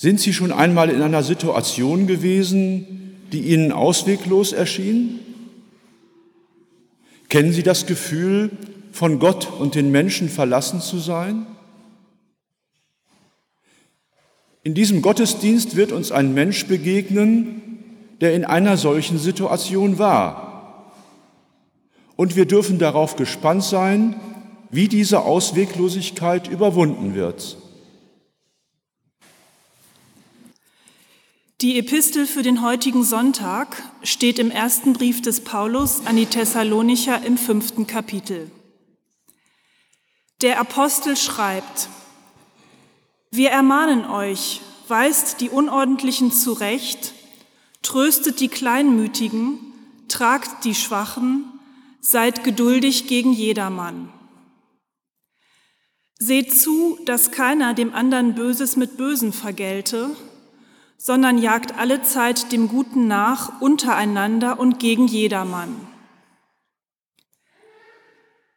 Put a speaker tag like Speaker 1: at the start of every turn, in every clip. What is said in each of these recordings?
Speaker 1: Sind Sie schon einmal in einer Situation gewesen, die Ihnen ausweglos erschien? Kennen Sie das Gefühl, von Gott und den Menschen verlassen zu sein? In diesem Gottesdienst wird uns ein Mensch begegnen, der in einer solchen Situation war. Und wir dürfen darauf gespannt sein, wie diese Ausweglosigkeit überwunden wird.
Speaker 2: Die Epistel für den heutigen Sonntag steht im ersten Brief des Paulus an die Thessalonicher im fünften Kapitel. Der Apostel schreibt, wir ermahnen euch, weist die Unordentlichen zurecht, tröstet die Kleinmütigen, tragt die Schwachen, seid geduldig gegen jedermann. Seht zu, dass keiner dem anderen Böses mit Bösen vergelte, sondern jagt alle Zeit dem Guten nach untereinander und gegen jedermann.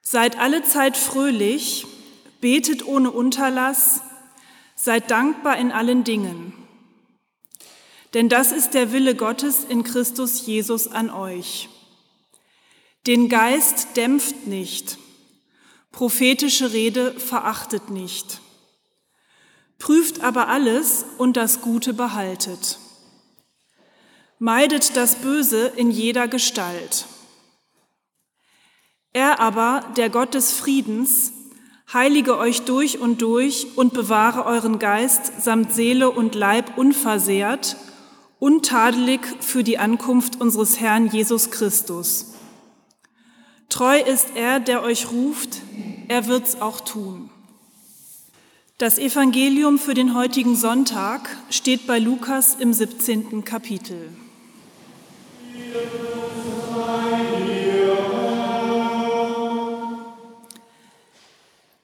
Speaker 2: Seid alle Zeit fröhlich, betet ohne Unterlass, seid dankbar in allen Dingen. Denn das ist der Wille Gottes in Christus Jesus an euch. Den Geist dämpft nicht, prophetische Rede verachtet nicht. Prüft aber alles und das Gute behaltet. Meidet das Böse in jeder Gestalt. Er aber, der Gott des Friedens, heilige euch durch und durch und bewahre euren Geist samt Seele und Leib unversehrt, untadelig für die Ankunft unseres Herrn Jesus Christus. Treu ist er, der euch ruft, er wird's auch tun. Das Evangelium für den heutigen Sonntag steht bei Lukas im 17. Kapitel.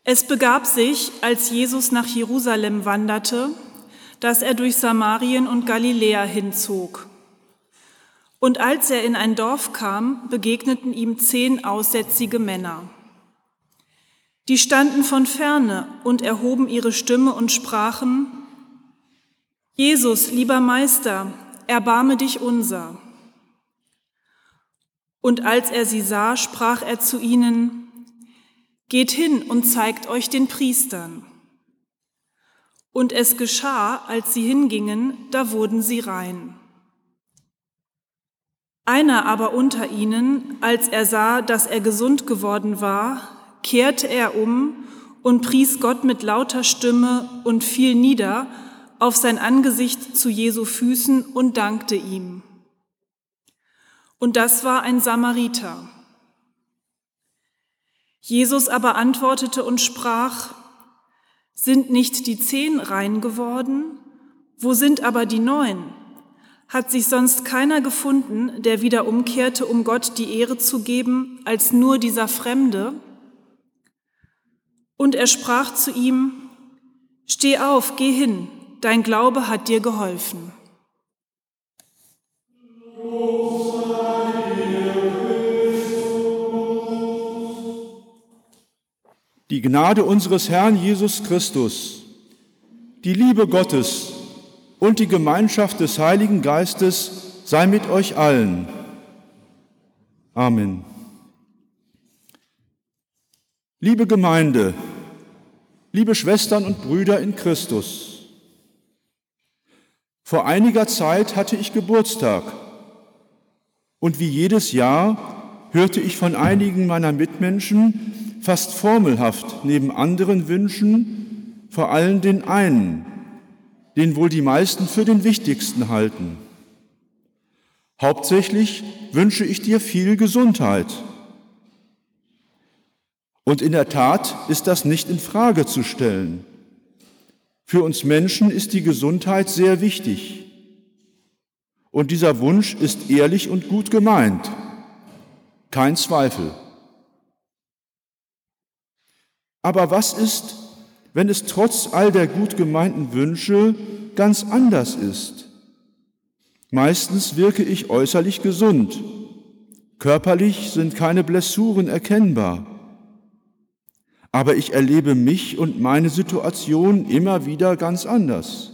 Speaker 2: Es begab sich, als Jesus nach Jerusalem wanderte, dass er durch Samarien und Galiläa hinzog. Und als er in ein Dorf kam, begegneten ihm zehn aussätzige Männer. Die standen von ferne und erhoben ihre Stimme und sprachen, Jesus, lieber Meister, erbarme dich unser. Und als er sie sah, sprach er zu ihnen, Geht hin und zeigt euch den Priestern. Und es geschah, als sie hingingen, da wurden sie rein. Einer aber unter ihnen, als er sah, dass er gesund geworden war, kehrte er um und pries Gott mit lauter Stimme und fiel nieder auf sein Angesicht zu Jesu Füßen und dankte ihm. Und das war ein Samariter. Jesus aber antwortete und sprach, sind nicht die zehn rein geworden? Wo sind aber die neun? Hat sich sonst keiner gefunden, der wieder umkehrte, um Gott die Ehre zu geben, als nur dieser Fremde? Und er sprach zu ihm, Steh auf, geh hin, dein Glaube hat dir geholfen.
Speaker 1: Die Gnade unseres Herrn Jesus Christus, die Liebe Gottes und die Gemeinschaft des Heiligen Geistes sei mit euch allen. Amen. Liebe Gemeinde, liebe Schwestern und Brüder in Christus, vor einiger Zeit hatte ich Geburtstag. Und wie jedes Jahr hörte ich von einigen meiner Mitmenschen fast formelhaft neben anderen Wünschen vor allem den einen, den wohl die meisten für den wichtigsten halten. Hauptsächlich wünsche ich dir viel Gesundheit und in der Tat ist das nicht in Frage zu stellen. Für uns Menschen ist die Gesundheit sehr wichtig. Und dieser Wunsch ist ehrlich und gut gemeint. Kein Zweifel. Aber was ist, wenn es trotz all der gut gemeinten Wünsche ganz anders ist? Meistens wirke ich äußerlich gesund. Körperlich sind keine Blessuren erkennbar aber ich erlebe mich und meine Situation immer wieder ganz anders.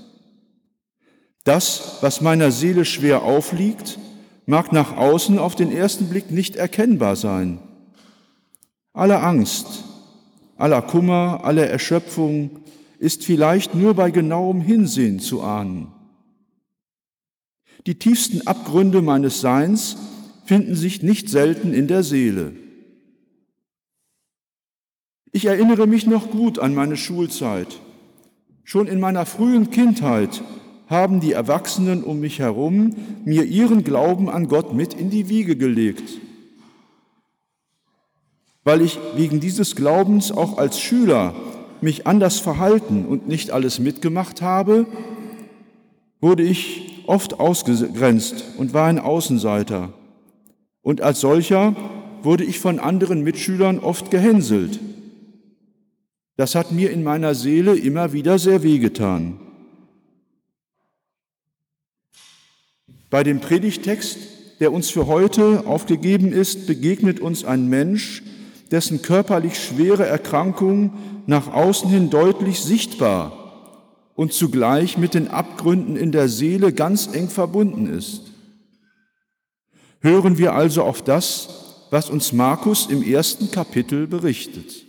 Speaker 1: Das, was meiner Seele schwer aufliegt, mag nach außen auf den ersten Blick nicht erkennbar sein. Alle Angst, aller Kummer, aller Erschöpfung ist vielleicht nur bei genauem Hinsehen zu ahnen. Die tiefsten Abgründe meines Seins finden sich nicht selten in der Seele. Ich erinnere mich noch gut an meine Schulzeit. Schon in meiner frühen Kindheit haben die Erwachsenen um mich herum mir ihren Glauben an Gott mit in die Wiege gelegt. Weil ich wegen dieses Glaubens auch als Schüler mich anders verhalten und nicht alles mitgemacht habe, wurde ich oft ausgegrenzt und war ein Außenseiter. Und als solcher wurde ich von anderen Mitschülern oft gehänselt. Das hat mir in meiner Seele immer wieder sehr wehgetan. Bei dem Predigtext, der uns für heute aufgegeben ist, begegnet uns ein Mensch, dessen körperlich schwere Erkrankung nach außen hin deutlich sichtbar und zugleich mit den Abgründen in der Seele ganz eng verbunden ist. Hören wir also auf das, was uns Markus im ersten Kapitel berichtet.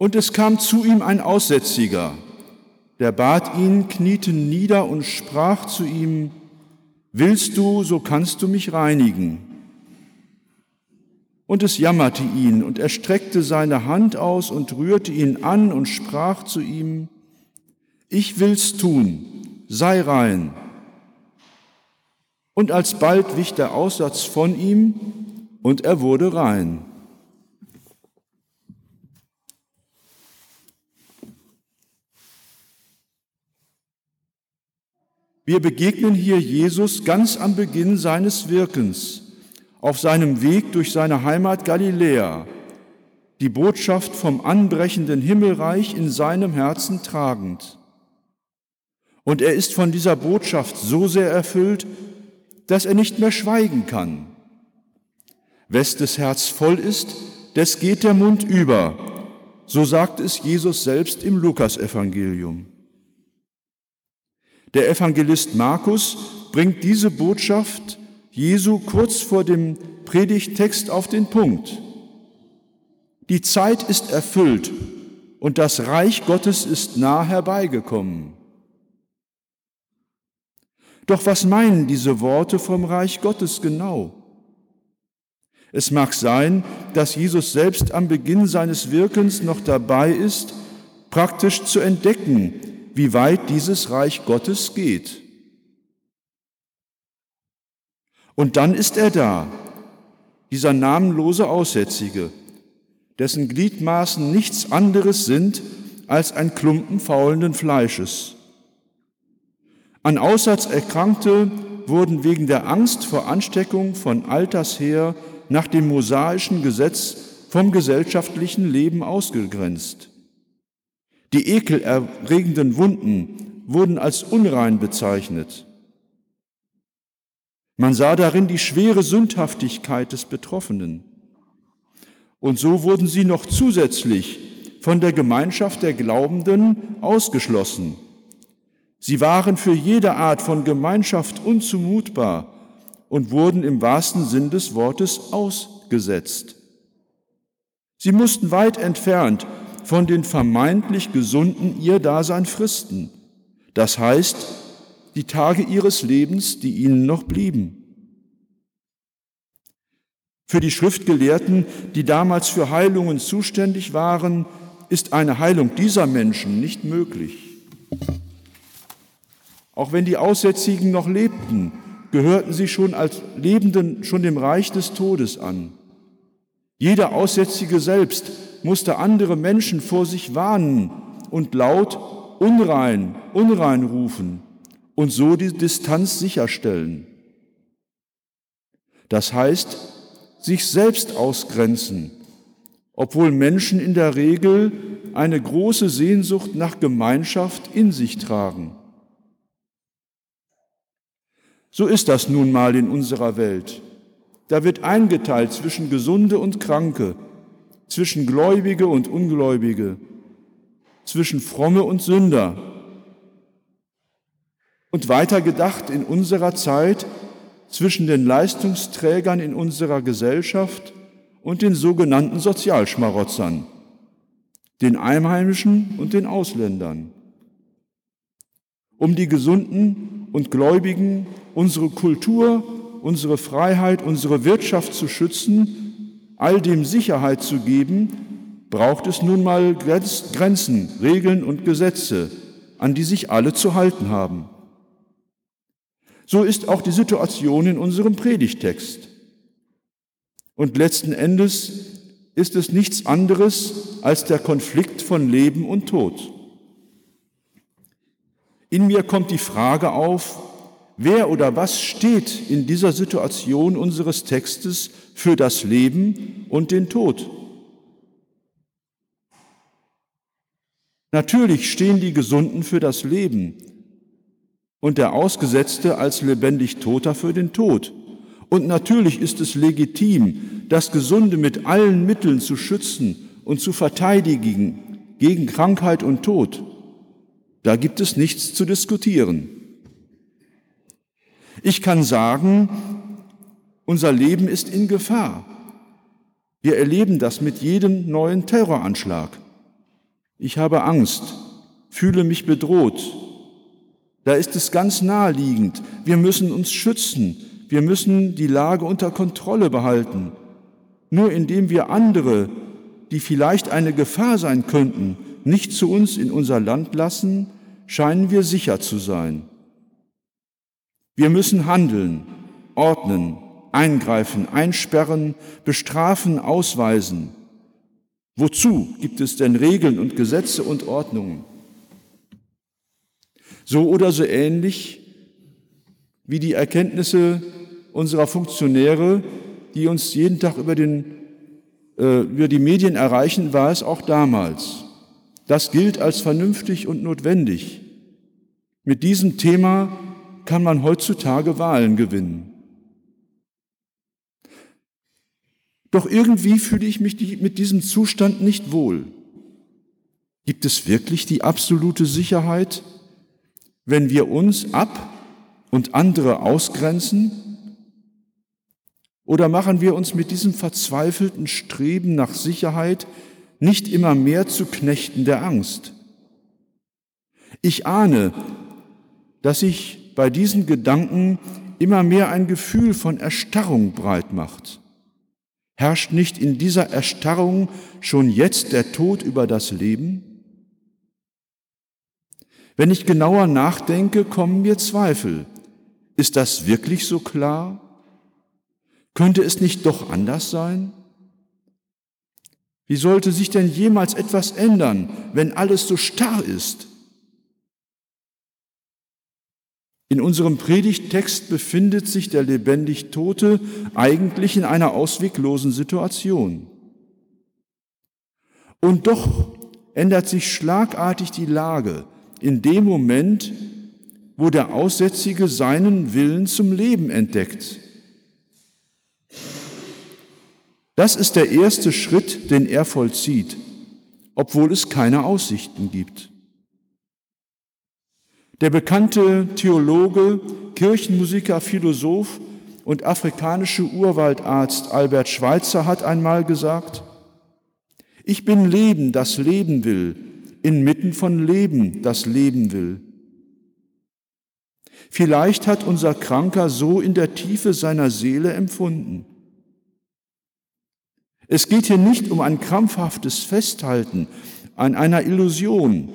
Speaker 1: Und es kam zu ihm ein Aussätziger, der bat ihn, kniete nieder und sprach zu ihm, Willst du, so kannst du mich reinigen. Und es jammerte ihn, und er streckte seine Hand aus und rührte ihn an und sprach zu ihm, Ich will's tun, sei rein. Und alsbald wich der Aussatz von ihm, und er wurde rein. Wir begegnen hier Jesus ganz am Beginn seines Wirkens, auf seinem Weg durch seine Heimat Galiläa, die Botschaft vom anbrechenden Himmelreich in seinem Herzen tragend. Und er ist von dieser Botschaft so sehr erfüllt, dass er nicht mehr schweigen kann. Wes des Herz voll ist, des geht der Mund über. So sagt es Jesus selbst im Lukasevangelium. Der Evangelist Markus bringt diese Botschaft Jesu kurz vor dem Predigttext auf den Punkt. Die Zeit ist erfüllt und das Reich Gottes ist nah herbeigekommen. Doch was meinen diese Worte vom Reich Gottes genau? Es mag sein, dass Jesus selbst am Beginn seines Wirkens noch dabei ist, praktisch zu entdecken, wie weit dieses Reich Gottes geht. Und dann ist er da, dieser namenlose Aussätzige, dessen Gliedmaßen nichts anderes sind als ein Klumpen faulenden Fleisches. An Aussatz Erkrankte wurden wegen der Angst vor Ansteckung von alters her nach dem mosaischen Gesetz vom gesellschaftlichen Leben ausgegrenzt. Die ekelerregenden Wunden wurden als unrein bezeichnet. Man sah darin die schwere Sündhaftigkeit des Betroffenen. Und so wurden sie noch zusätzlich von der Gemeinschaft der Glaubenden ausgeschlossen. Sie waren für jede Art von Gemeinschaft unzumutbar und wurden im wahrsten Sinn des Wortes ausgesetzt. Sie mussten weit entfernt von den vermeintlich Gesunden ihr Dasein fristen. Das heißt, die Tage ihres Lebens, die ihnen noch blieben. Für die Schriftgelehrten, die damals für Heilungen zuständig waren, ist eine Heilung dieser Menschen nicht möglich. Auch wenn die Aussätzigen noch lebten, gehörten sie schon als Lebenden schon dem Reich des Todes an. Jeder Aussätzige selbst musste andere Menschen vor sich warnen und laut unrein, unrein rufen und so die Distanz sicherstellen. Das heißt, sich selbst ausgrenzen, obwohl Menschen in der Regel eine große Sehnsucht nach Gemeinschaft in sich tragen. So ist das nun mal in unserer Welt. Da wird eingeteilt zwischen Gesunde und Kranke, zwischen Gläubige und Ungläubige, zwischen Fromme und Sünder. Und weiter gedacht in unserer Zeit zwischen den Leistungsträgern in unserer Gesellschaft und den sogenannten Sozialschmarotzern, den Einheimischen und den Ausländern. Um die Gesunden und Gläubigen, unsere Kultur, unsere Freiheit, unsere Wirtschaft zu schützen, all dem Sicherheit zu geben, braucht es nun mal Grenzen, Regeln und Gesetze, an die sich alle zu halten haben. So ist auch die Situation in unserem Predigtext. Und letzten Endes ist es nichts anderes als der Konflikt von Leben und Tod. In mir kommt die Frage auf, wer oder was steht in dieser Situation unseres Textes für das Leben und den Tod? Natürlich stehen die Gesunden für das Leben, und der Ausgesetzte als lebendig Toter für den Tod. Und natürlich ist es legitim, das Gesunde mit allen Mitteln zu schützen und zu verteidigen gegen Krankheit und Tod. Da gibt es nichts zu diskutieren. Ich kann sagen, unser Leben ist in Gefahr. Wir erleben das mit jedem neuen Terroranschlag. Ich habe Angst, fühle mich bedroht, da ist es ganz naheliegend. Wir müssen uns schützen. Wir müssen die Lage unter Kontrolle behalten. Nur indem wir andere, die vielleicht eine Gefahr sein könnten, nicht zu uns in unser Land lassen, scheinen wir sicher zu sein. Wir müssen handeln, ordnen, eingreifen, einsperren, bestrafen, ausweisen. Wozu gibt es denn Regeln und Gesetze und Ordnungen? So oder so ähnlich wie die Erkenntnisse unserer Funktionäre, die uns jeden Tag über, den, äh, über die Medien erreichen, war es auch damals. Das gilt als vernünftig und notwendig. Mit diesem Thema kann man heutzutage Wahlen gewinnen. Doch irgendwie fühle ich mich mit diesem Zustand nicht wohl. Gibt es wirklich die absolute Sicherheit, wenn wir uns ab und andere ausgrenzen? Oder machen wir uns mit diesem verzweifelten Streben nach Sicherheit nicht immer mehr zu Knechten der Angst? Ich ahne, dass sich bei diesen Gedanken immer mehr ein Gefühl von Erstarrung breit macht. Herrscht nicht in dieser Erstarrung schon jetzt der Tod über das Leben? Wenn ich genauer nachdenke, kommen mir Zweifel. Ist das wirklich so klar? Könnte es nicht doch anders sein? Wie sollte sich denn jemals etwas ändern, wenn alles so starr ist? In unserem Predigttext befindet sich der lebendig Tote eigentlich in einer ausweglosen Situation. Und doch ändert sich schlagartig die Lage in dem Moment, wo der Aussätzige seinen Willen zum Leben entdeckt. Das ist der erste Schritt, den er vollzieht, obwohl es keine Aussichten gibt. Der bekannte Theologe, Kirchenmusiker, Philosoph und afrikanische Urwaldarzt Albert Schweitzer hat einmal gesagt, ich bin Leben, das leben will, inmitten von Leben, das leben will. Vielleicht hat unser Kranker so in der Tiefe seiner Seele empfunden. Es geht hier nicht um ein krampfhaftes Festhalten an einer Illusion,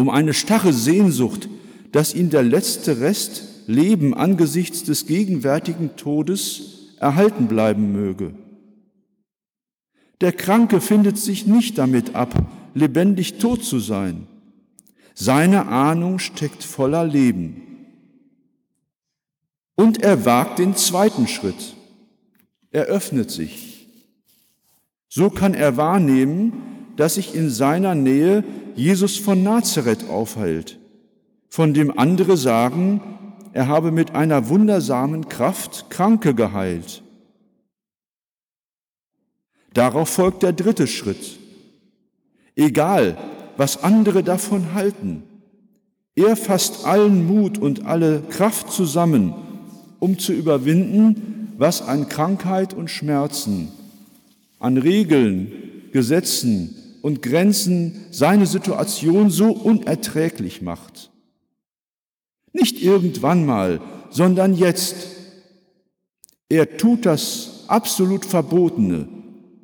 Speaker 1: um eine starre Sehnsucht, dass ihn der letzte Rest Leben angesichts des gegenwärtigen Todes erhalten bleiben möge. Der Kranke findet sich nicht damit ab, lebendig tot zu sein. Seine Ahnung steckt voller Leben. Und er wagt den zweiten Schritt. Er öffnet sich. So kann er wahrnehmen, dass sich in seiner Nähe Jesus von Nazareth aufhält, von dem andere sagen, er habe mit einer wundersamen Kraft Kranke geheilt. Darauf folgt der dritte Schritt. Egal, was andere davon halten, er fasst allen Mut und alle Kraft zusammen, um zu überwinden, was an Krankheit und Schmerzen, an Regeln, Gesetzen und Grenzen seine Situation so unerträglich macht. Nicht irgendwann mal, sondern jetzt. Er tut das absolut Verbotene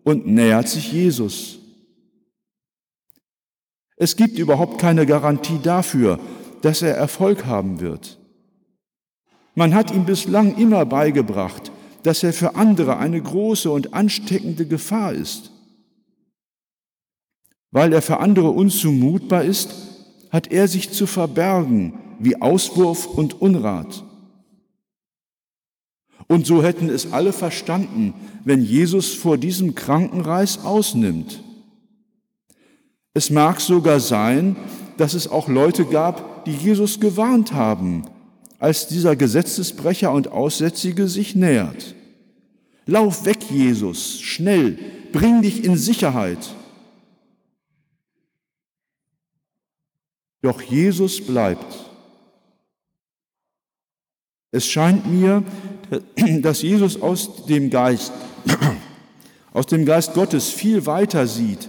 Speaker 1: und nähert sich Jesus. Es gibt überhaupt keine Garantie dafür, dass er Erfolg haben wird. Man hat ihm bislang immer beigebracht, dass er für andere eine große und ansteckende Gefahr ist. Weil er für andere unzumutbar ist, hat er sich zu verbergen wie Auswurf und Unrat. Und so hätten es alle verstanden, wenn Jesus vor diesem Krankenreis ausnimmt. Es mag sogar sein, dass es auch Leute gab, die Jesus gewarnt haben, als dieser Gesetzesbrecher und Aussätzige sich nähert. Lauf weg, Jesus, schnell, bring dich in Sicherheit. Doch Jesus bleibt. Es scheint mir, dass Jesus aus dem Geist, aus dem Geist Gottes viel weiter sieht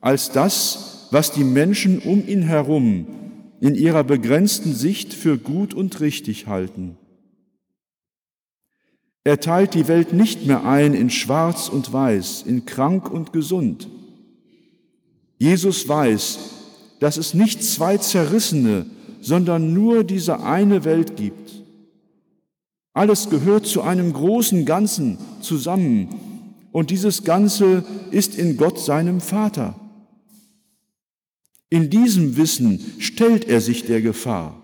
Speaker 1: als das, was die Menschen um ihn herum in ihrer begrenzten Sicht für gut und richtig halten. Er teilt die Welt nicht mehr ein in schwarz und weiß, in krank und gesund. Jesus weiß, dass es nicht zwei zerrissene, sondern nur diese eine Welt gibt. Alles gehört zu einem großen Ganzen zusammen und dieses Ganze ist in Gott seinem Vater. In diesem Wissen stellt er sich der Gefahr.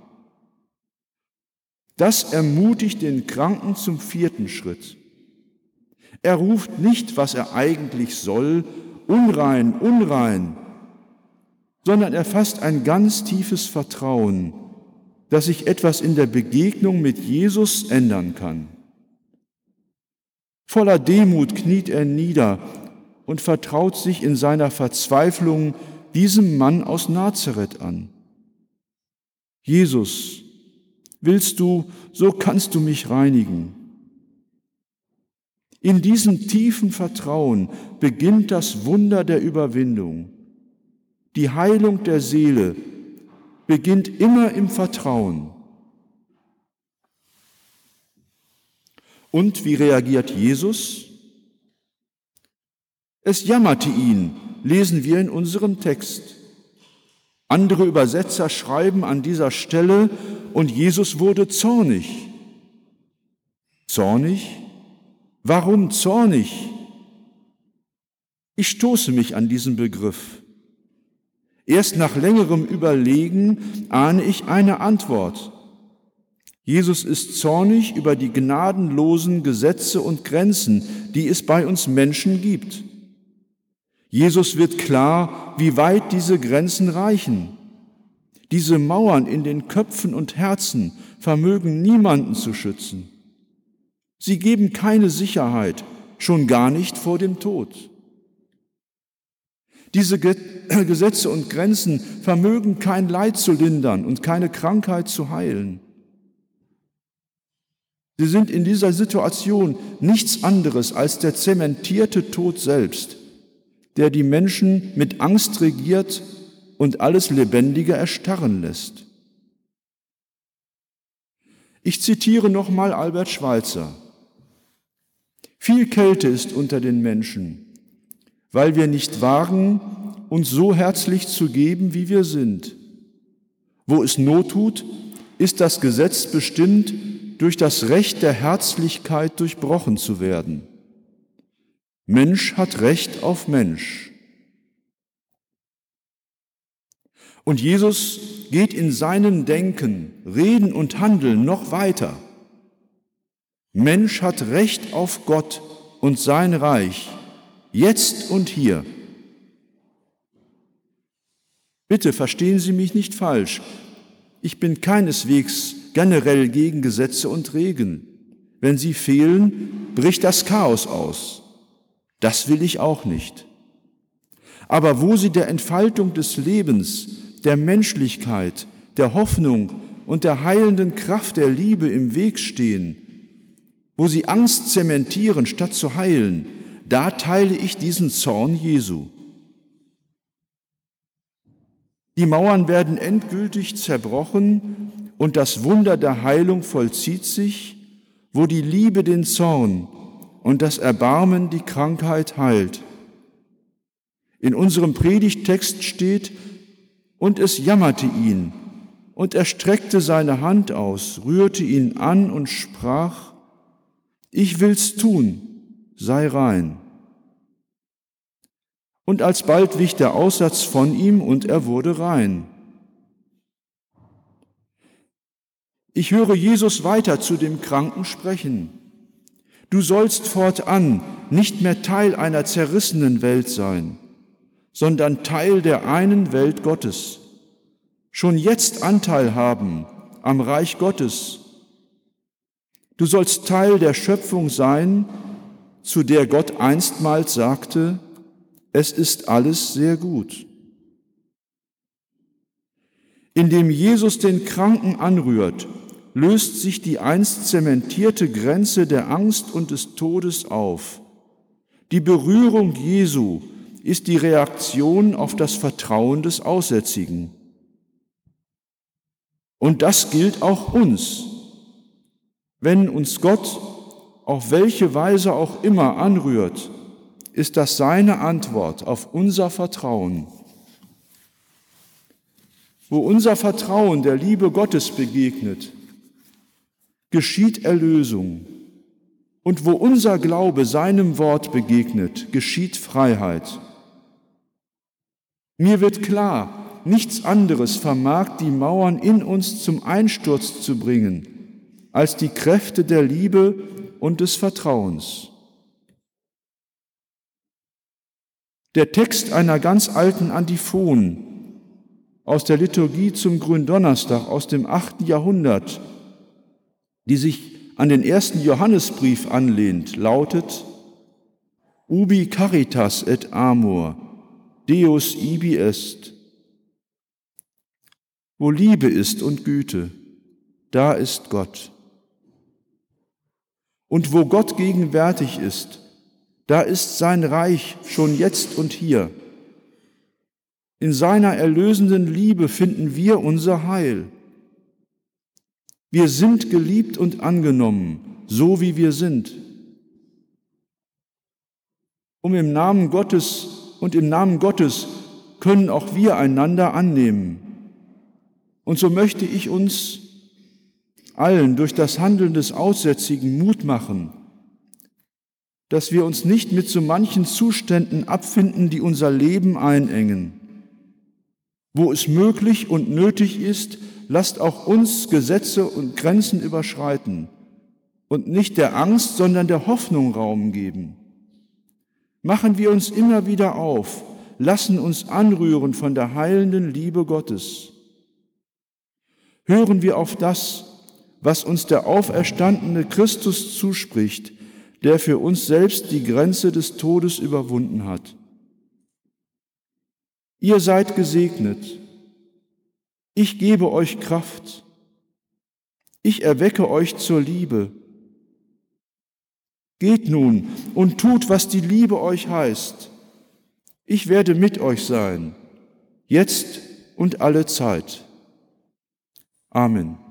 Speaker 1: Das ermutigt den Kranken zum vierten Schritt. Er ruft nicht, was er eigentlich soll, unrein, unrein, sondern er fasst ein ganz tiefes Vertrauen, dass sich etwas in der Begegnung mit Jesus ändern kann. Voller Demut kniet er nieder und vertraut sich in seiner Verzweiflung diesem Mann aus Nazareth an. Jesus, willst du, so kannst du mich reinigen. In diesem tiefen Vertrauen beginnt das Wunder der Überwindung. Die Heilung der Seele beginnt immer im Vertrauen. Und wie reagiert Jesus? Es jammerte ihn, lesen wir in unserem Text. Andere Übersetzer schreiben an dieser Stelle, und Jesus wurde zornig. Zornig? Warum zornig? Ich stoße mich an diesen Begriff. Erst nach längerem Überlegen ahne ich eine Antwort. Jesus ist zornig über die gnadenlosen Gesetze und Grenzen, die es bei uns Menschen gibt. Jesus wird klar, wie weit diese Grenzen reichen. Diese Mauern in den Köpfen und Herzen vermögen niemanden zu schützen. Sie geben keine Sicherheit, schon gar nicht vor dem Tod. Diese Gesetze und Grenzen vermögen kein Leid zu lindern und keine Krankheit zu heilen. Sie sind in dieser Situation nichts anderes als der zementierte Tod selbst, der die Menschen mit Angst regiert und alles Lebendige erstarren lässt. Ich zitiere nochmal Albert Schweitzer. Viel Kälte ist unter den Menschen, weil wir nicht wagen, uns so herzlich zu geben, wie wir sind. Wo es Not tut, ist das Gesetz bestimmt, durch das Recht der Herzlichkeit durchbrochen zu werden. Mensch hat Recht auf Mensch. Und Jesus geht in seinem Denken, Reden und Handeln noch weiter. Mensch hat Recht auf Gott und sein Reich, jetzt und hier. Bitte verstehen Sie mich nicht falsch. Ich bin keineswegs generell gegen Gesetze und Regeln. Wenn sie fehlen, bricht das Chaos aus. Das will ich auch nicht. Aber wo sie der Entfaltung des Lebens, der Menschlichkeit, der Hoffnung und der heilenden Kraft der Liebe im Weg stehen, wo sie Angst zementieren statt zu heilen, da teile ich diesen Zorn Jesu. Die Mauern werden endgültig zerbrochen und das Wunder der Heilung vollzieht sich, wo die Liebe den Zorn und das Erbarmen die Krankheit heilt. In unserem Predigttext steht, und es jammerte ihn, und er streckte seine Hand aus, rührte ihn an und sprach, ich will's tun, sei rein. Und alsbald wich der Aussatz von ihm und er wurde rein. Ich höre Jesus weiter zu dem Kranken sprechen. Du sollst fortan nicht mehr Teil einer zerrissenen Welt sein, sondern Teil der einen Welt Gottes. Schon jetzt Anteil haben am Reich Gottes. Du sollst Teil der Schöpfung sein, zu der Gott einstmals sagte, es ist alles sehr gut. Indem Jesus den Kranken anrührt, löst sich die einst zementierte Grenze der Angst und des Todes auf. Die Berührung Jesu ist die Reaktion auf das Vertrauen des Aussätzigen. Und das gilt auch uns. Wenn uns Gott auf welche Weise auch immer anrührt, ist das seine Antwort auf unser Vertrauen. Wo unser Vertrauen der Liebe Gottes begegnet, geschieht Erlösung. Und wo unser Glaube seinem Wort begegnet, geschieht Freiheit. Mir wird klar, nichts anderes vermag die Mauern in uns zum Einsturz zu bringen, als die Kräfte der Liebe und des Vertrauens. Der Text einer ganz alten Antiphon aus der Liturgie zum Gründonnerstag aus dem achten Jahrhundert, die sich an den ersten Johannesbrief anlehnt, lautet Ubi caritas et amor, Deus ibi est. Wo Liebe ist und Güte, da ist Gott. Und wo Gott gegenwärtig ist, da ist sein Reich schon jetzt und hier. In seiner erlösenden Liebe finden wir unser Heil. Wir sind geliebt und angenommen, so wie wir sind. Um im Namen Gottes und im Namen Gottes können auch wir einander annehmen. Und so möchte ich uns allen durch das Handeln des Aussätzigen Mut machen, dass wir uns nicht mit so manchen Zuständen abfinden, die unser Leben einengen. Wo es möglich und nötig ist, lasst auch uns Gesetze und Grenzen überschreiten und nicht der Angst, sondern der Hoffnung Raum geben. Machen wir uns immer wieder auf, lassen uns anrühren von der heilenden Liebe Gottes. Hören wir auf das, was uns der auferstandene Christus zuspricht, der für uns selbst die Grenze des Todes überwunden hat. Ihr seid gesegnet. Ich gebe euch Kraft. Ich erwecke euch zur Liebe. Geht nun und tut, was die Liebe euch heißt. Ich werde mit euch sein, jetzt und alle Zeit. Amen.